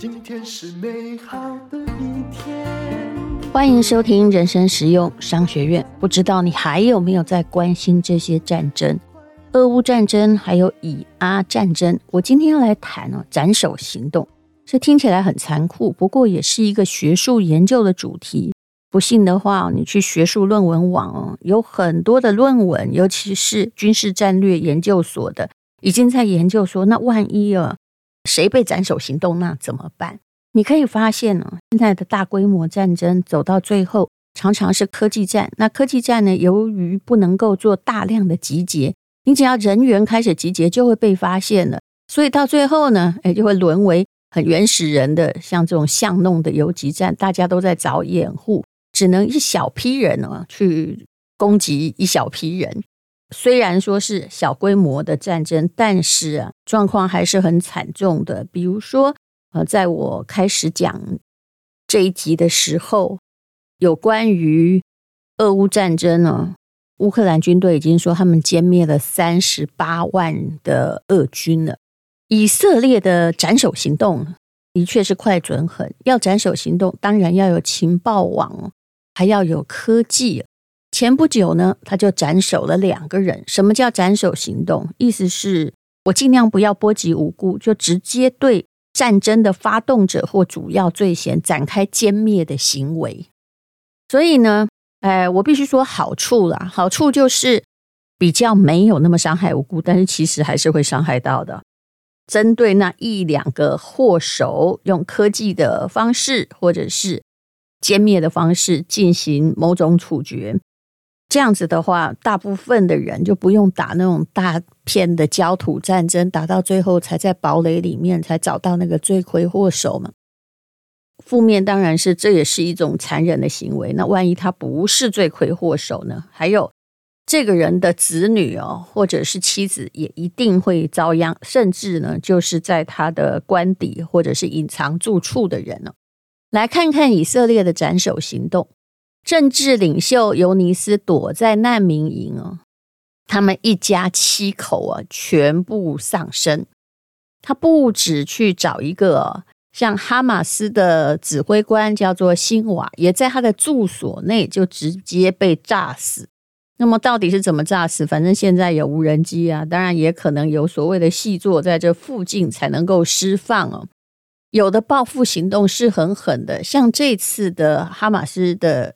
今天是美好的一天。欢迎收听人生实用商学院。不知道你还有没有在关心这些战争？俄乌战争，还有以阿战争。我今天要来谈哦，斩首行动。这听起来很残酷，不过也是一个学术研究的主题。不信的话，你去学术论文网哦，有很多的论文，尤其是军事战略研究所的，已经在研究说，那万一啊，谁被斩首行动，那怎么办？你可以发现呢，现在的大规模战争走到最后，常常是科技战。那科技战呢，由于不能够做大量的集结，你只要人员开始集结，就会被发现了。所以到最后呢，哎，就会沦为。很原始人的，像这种巷弄的游击战，大家都在找掩护，只能一小批人呢去攻击一小批人。虽然说是小规模的战争，但是啊，状况还是很惨重的。比如说，呃，在我开始讲这一集的时候，有关于俄乌战争呢，乌克兰军队已经说他们歼灭了三十八万的俄军了。以色列的斩首行动的确是快准狠，要斩首行动，当然要有情报网，还要有科技。前不久呢，他就斩首了两个人。什么叫斩首行动？意思是我尽量不要波及无辜，就直接对战争的发动者或主要罪嫌展开歼灭的行为。所以呢，哎，我必须说好处啦，好处就是比较没有那么伤害无辜，但是其实还是会伤害到的。针对那一两个祸首，用科技的方式或者是歼灭的方式进行某种处决，这样子的话，大部分的人就不用打那种大片的焦土战争，打到最后才在堡垒里面才找到那个罪魁祸首嘛。负面当然是这也是一种残忍的行为。那万一他不是罪魁祸首呢？还有。这个人的子女哦，或者是妻子，也一定会遭殃，甚至呢，就是在他的官邸或者是隐藏住处的人呢。来看看以色列的斩首行动，政治领袖尤尼斯躲在难民营哦，他们一家七口啊，全部丧生。他不止去找一个像哈马斯的指挥官，叫做辛瓦，也在他的住所内就直接被炸死。那么到底是怎么炸死？反正现在有无人机啊，当然也可能有所谓的细作在这附近才能够释放哦。有的报复行动是很狠的，像这次的哈马斯的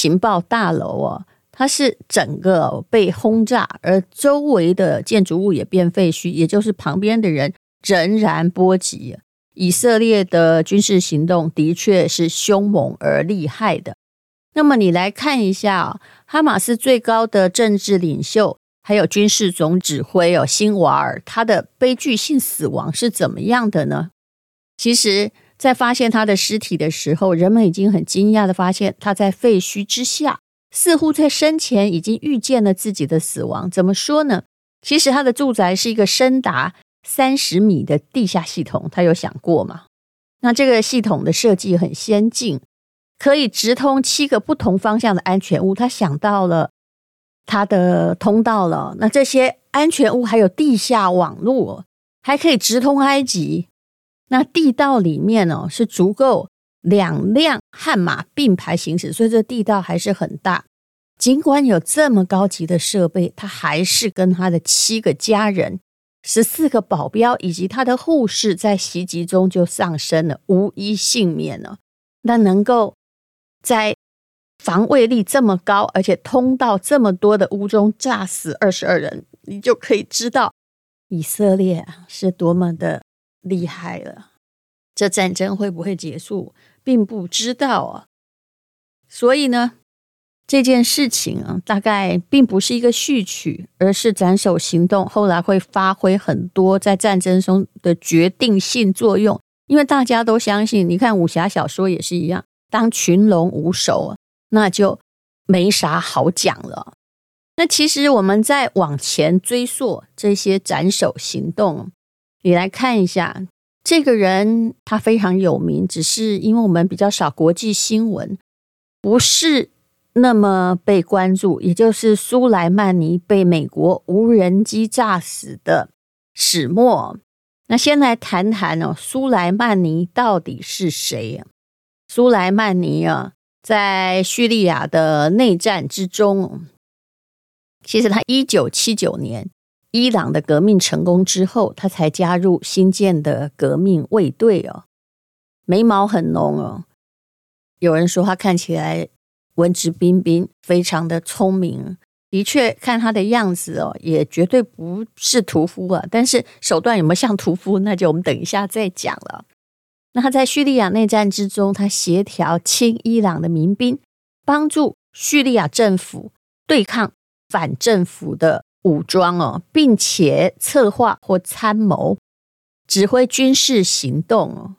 情报大楼哦，它是整个被轰炸，而周围的建筑物也变废墟，也就是旁边的人仍然波及。以色列的军事行动的确是凶猛而厉害的。那么你来看一下，哈马斯最高的政治领袖，还有军事总指挥哦，辛瓦尔，他的悲剧性死亡是怎么样的呢？其实，在发现他的尸体的时候，人们已经很惊讶的发现他在废墟之下，似乎在生前已经预见了自己的死亡。怎么说呢？其实他的住宅是一个深达三十米的地下系统，他有想过吗？那这个系统的设计很先进。可以直通七个不同方向的安全屋，他想到了他的通道了。那这些安全屋还有地下网络，还可以直通埃及。那地道里面呢，是足够两辆悍马并排行驶，所以这地道还是很大。尽管有这么高级的设备，他还是跟他的七个家人、十四个保镖以及他的护士在袭击中就丧生了，无一幸免了。那能够。在防卫力这么高，而且通道这么多的屋中炸死二十二人，你就可以知道以色列是多么的厉害了。这战争会不会结束，并不知道啊。所以呢，这件事情啊，大概并不是一个序曲，而是斩首行动后来会发挥很多在战争中的决定性作用。因为大家都相信，你看武侠小说也是一样。当群龙无首，那就没啥好讲了。那其实我们再往前追溯这些斩首行动，你来看一下，这个人他非常有名，只是因为我们比较少国际新闻，不是那么被关注。也就是苏莱曼尼被美国无人机炸死的始末。那先来谈谈哦，苏莱曼尼到底是谁呀？苏莱曼尼啊，在叙利亚的内战之中，其实他一九七九年伊朗的革命成功之后，他才加入新建的革命卫队哦，眉毛很浓哦。有人说他看起来文质彬彬，非常的聪明。的确，看他的样子哦，也绝对不是屠夫啊。但是手段有没有像屠夫，那就我们等一下再讲了。那他在叙利亚内战之中，他协调亲伊朗的民兵，帮助叙利亚政府对抗反政府的武装哦，并且策划或参谋指挥军事行动哦。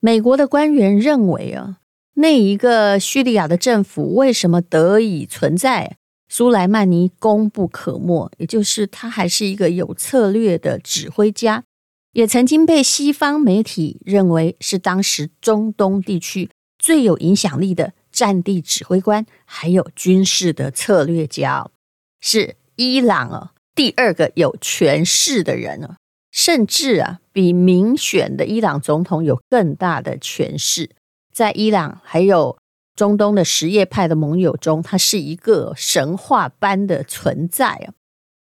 美国的官员认为啊，那一个叙利亚的政府为什么得以存在？苏莱曼尼功不可没，也就是他还是一个有策略的指挥家，也曾经被西方媒体认为是当时中东地区最有影响力的战地指挥官，还有军事的策略家，是伊朗啊第二个有权势的人哦。甚至啊，比民选的伊朗总统有更大的权势。在伊朗还有中东的什叶派的盟友中，他是一个神话般的存在啊。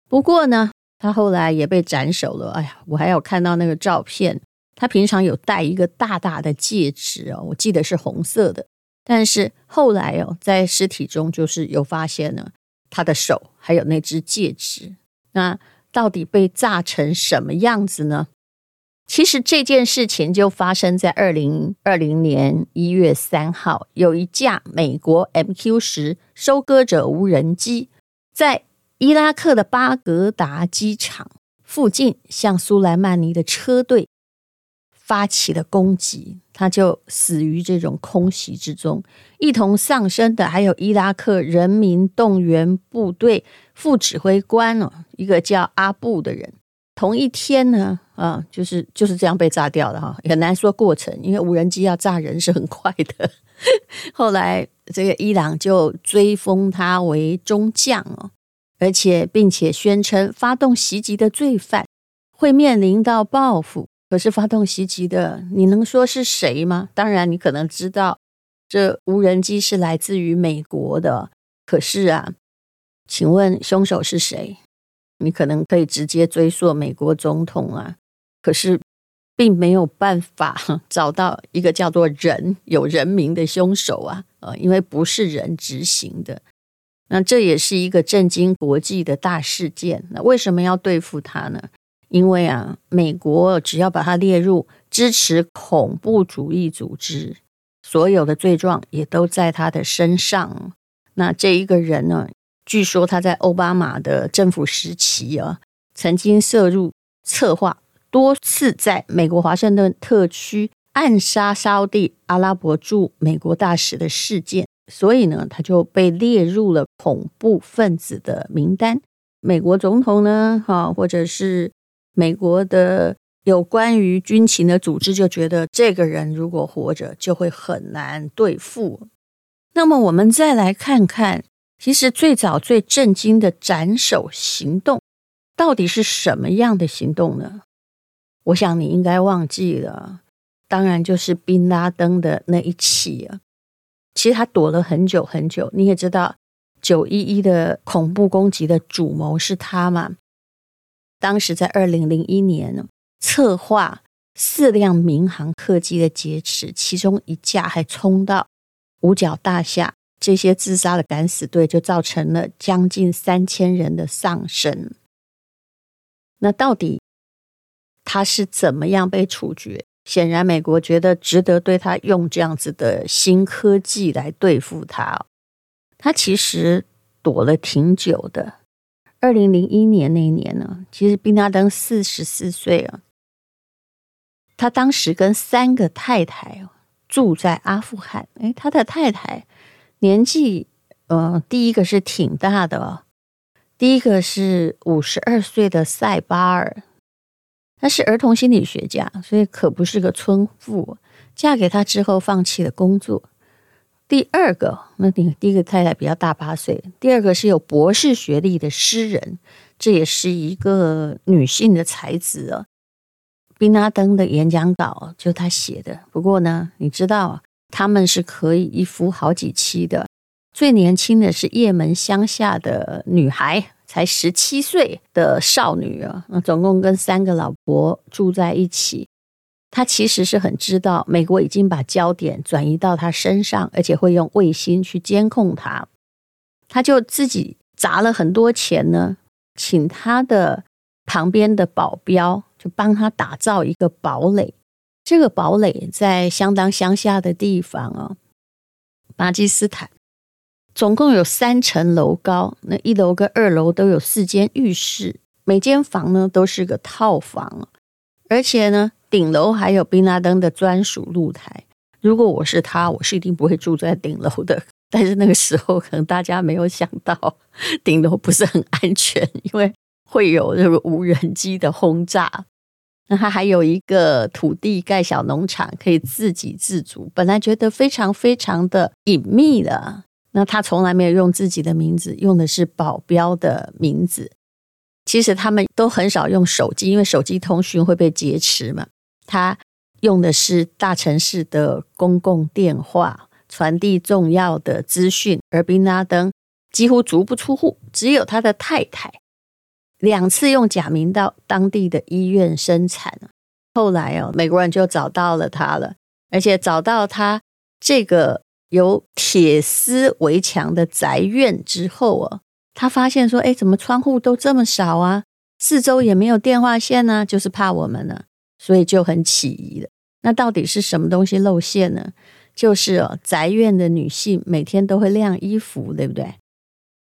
不过呢，他后来也被斩首了。哎呀，我还有看到那个照片，他平常有戴一个大大的戒指哦，我记得是红色的。但是后来哦，在尸体中就是有发现了他的手还有那只戒指。那。到底被炸成什么样子呢？其实这件事情就发生在二零二零年一月三号，有一架美国 MQ 十收割者无人机在伊拉克的巴格达机场附近向苏莱曼尼的车队发起了攻击，他就死于这种空袭之中。一同丧生的还有伊拉克人民动员部队副指挥官哦，一个叫阿布的人。同一天呢，啊，就是就是这样被炸掉的哈，很难说过程，因为无人机要炸人是很快的。后来这个伊朗就追封他为中将哦，而且并且宣称发动袭击的罪犯会面临到报复。可是发动袭击的，你能说是谁吗？当然，你可能知道这无人机是来自于美国的。可是啊，请问凶手是谁？你可能可以直接追溯美国总统啊。可是并没有办法找到一个叫做人有人名的凶手啊。呃，因为不是人执行的。那这也是一个震惊国际的大事件。那为什么要对付他呢？因为啊，美国只要把他列入支持恐怖主义组织，所有的罪状也都在他的身上。那这一个人呢，据说他在奥巴马的政府时期啊，曾经涉入策划多次在美国华盛顿特区暗杀沙地阿拉伯驻美国大使的事件，所以呢，他就被列入了恐怖分子的名单。美国总统呢，哈，或者是。美国的有关于军情的组织就觉得，这个人如果活着，就会很难对付。那么，我们再来看看，其实最早最震惊的斩首行动，到底是什么样的行动呢？我想你应该忘记了，当然就是宾拉登的那一起啊。其实他躲了很久很久，你也知道，九一一的恐怖攻击的主谋是他嘛。当时在二零零一年，策划四辆民航客机的劫持，其中一架还冲到五角大厦，这些自杀的敢死队就造成了将近三千人的丧生。那到底他是怎么样被处决？显然，美国觉得值得对他用这样子的新科技来对付他。他其实躲了挺久的。二零零一年那一年呢，其实宾拉登四十四岁啊，他当时跟三个太太住在阿富汗。诶，他的太太年纪，呃，第一个是挺大的，第一个是五十二岁的塞巴尔，他是儿童心理学家，所以可不是个村妇。嫁给他之后，放弃了工作。第二个，那第第一个太太比较大八岁。第二个是有博士学历的诗人，这也是一个女性的才子啊。宾拉登的演讲稿就他写的。不过呢，你知道他们是可以一夫好几妻的。最年轻的是叶门乡下的女孩，才十七岁的少女啊，那总共跟三个老婆住在一起。他其实是很知道美国已经把焦点转移到他身上，而且会用卫星去监控他。他就自己砸了很多钱呢，请他的旁边的保镖就帮他打造一个堡垒。这个堡垒在相当乡下的地方哦，巴基斯坦。总共有三层楼高，那一楼跟二楼都有四间浴室，每间房呢都是个套房，而且呢顶楼还有宾拉登的专属露台。如果我是他，我是一定不会住在顶楼的。但是那个时候可能大家没有想到顶楼不是很安全，因为会有这个无人机的轰炸。那他还有一个土地盖小农场，可以自给自足。本来觉得非常非常的隐秘的。那他从来没有用自己的名字，用的是保镖的名字。其实他们都很少用手机，因为手机通讯会被劫持嘛。他用的是大城市的公共电话，传递重要的资讯。而宾拉登几乎足不出户，只有他的太太两次用假名到当地的医院生产。后来哦，美国人就找到了他了，而且找到他这个。有铁丝围墙的宅院之后啊，他发现说：“哎，怎么窗户都这么少啊？四周也没有电话线呢，就是怕我们呢，所以就很起疑了。那到底是什么东西露馅呢？就是哦，宅院的女性每天都会晾衣服，对不对？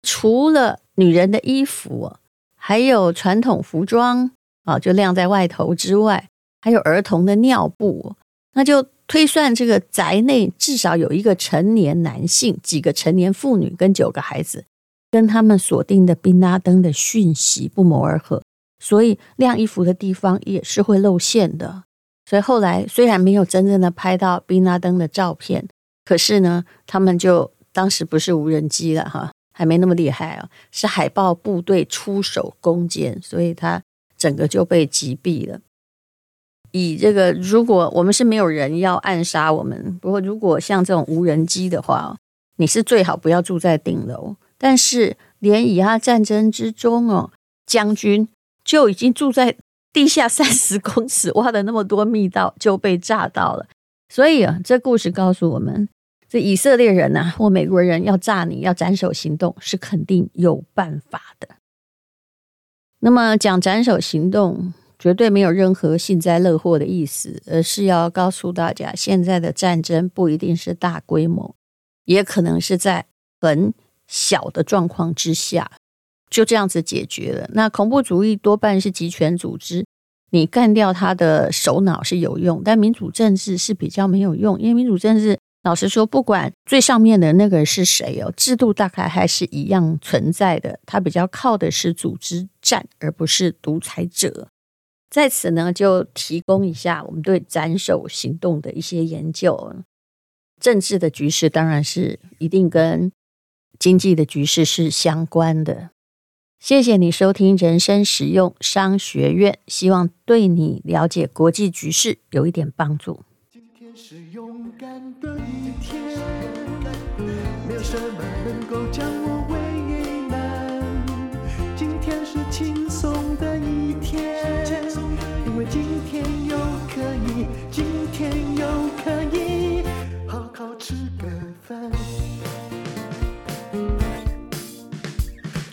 除了女人的衣服，还有传统服装啊，就晾在外头之外，还有儿童的尿布，那就。”推算这个宅内至少有一个成年男性、几个成年妇女跟九个孩子，跟他们锁定的宾拉登的讯息不谋而合，所以晾衣服的地方也是会露馅的。所以后来虽然没有真正的拍到宾拉登的照片，可是呢，他们就当时不是无人机了哈，还没那么厉害啊，是海豹部队出手攻坚，所以他整个就被击毙了。以这个，如果我们是没有人要暗杀我们，不过如果像这种无人机的话，你是最好不要住在顶楼。但是连以哈战争之中哦，将军就已经住在地下三十公尺，挖的那么多密道就被炸到了。所以啊，这故事告诉我们，这以色列人呐、啊，或美国人要炸你要斩首行动是肯定有办法的。那么讲斩首行动。绝对没有任何幸灾乐祸的意思，而是要告诉大家，现在的战争不一定是大规模，也可能是在很小的状况之下就这样子解决了。那恐怖主义多半是集权组织，你干掉他的首脑是有用，但民主政治是比较没有用，因为民主政治老实说，不管最上面的那个是谁哦，制度大概还是一样存在的，它比较靠的是组织战，而不是独裁者。在此呢，就提供一下我们对斩首行动的一些研究。政治的局势当然是一定跟经济的局势是相关的。谢谢你收听人生实用商学院，希望对你了解国际局势有一点帮助。今天是勇敢的一天，没有什么能够将我为难。今天是轻松